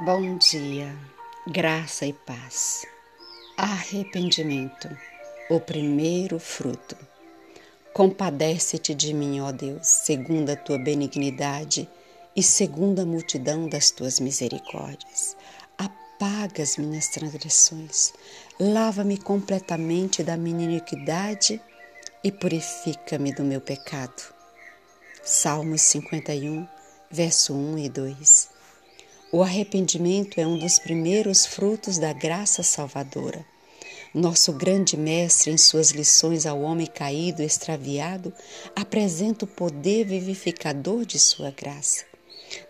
Bom dia, graça e paz. Arrependimento, o primeiro fruto. Compadece-te de mim, ó Deus, segundo a tua benignidade e segundo a multidão das tuas misericórdias. Apaga as minhas transgressões, lava-me completamente da minha iniquidade e purifica-me do meu pecado. Salmos 51, verso 1 e 2. O arrependimento é um dos primeiros frutos da graça salvadora. Nosso grande mestre, em suas lições ao homem caído extraviado, apresenta o poder vivificador de sua graça,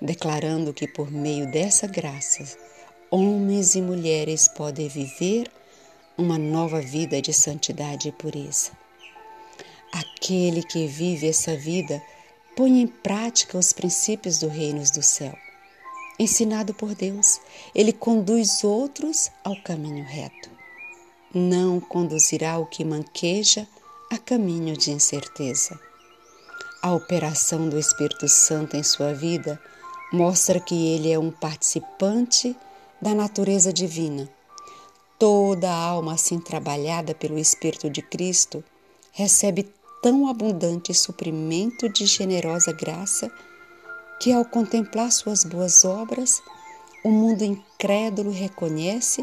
declarando que por meio dessa graça, homens e mulheres podem viver uma nova vida de santidade e pureza. Aquele que vive essa vida põe em prática os princípios do reino do céu ensinado por Deus, ele conduz outros ao caminho reto. Não conduzirá o que manqueja a caminho de incerteza. A operação do Espírito Santo em sua vida mostra que ele é um participante da natureza divina. Toda a alma assim trabalhada pelo Espírito de Cristo recebe tão abundante suprimento de generosa graça que ao contemplar suas boas obras, o mundo incrédulo reconhece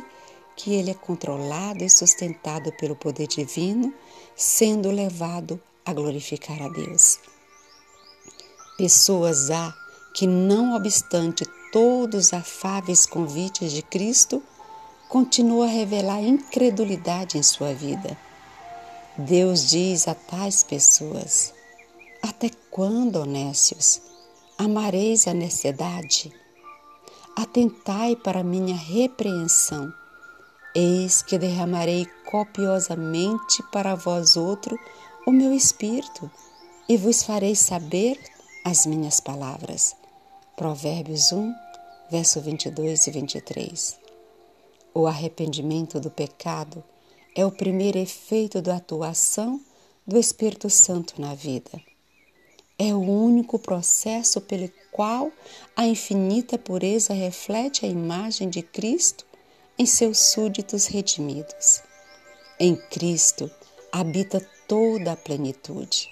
que ele é controlado e sustentado pelo poder divino, sendo levado a glorificar a Deus. Pessoas há que, não obstante todos os afáveis convites de Cristo, continuam a revelar incredulidade em sua vida. Deus diz a tais pessoas: Até quando, honestos? Amareis a necessidade. Atentai para minha repreensão. Eis que derramarei copiosamente para vós outro o meu espírito e vos farei saber as minhas palavras. Provérbios 1, verso 22 e 23. O arrependimento do pecado é o primeiro efeito da atuação do Espírito Santo na vida é o único processo pelo qual a infinita pureza reflete a imagem de Cristo em seus súditos redimidos. Em Cristo habita toda a plenitude.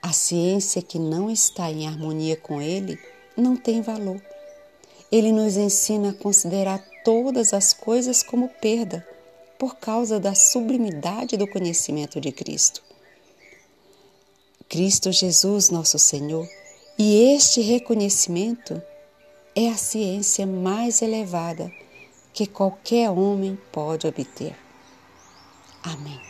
A ciência que não está em harmonia com Ele não tem valor. Ele nos ensina a considerar todas as coisas como perda por causa da sublimidade do conhecimento de Cristo. Cristo Jesus, nosso Senhor, e este reconhecimento é a ciência mais elevada que qualquer homem pode obter. Amém.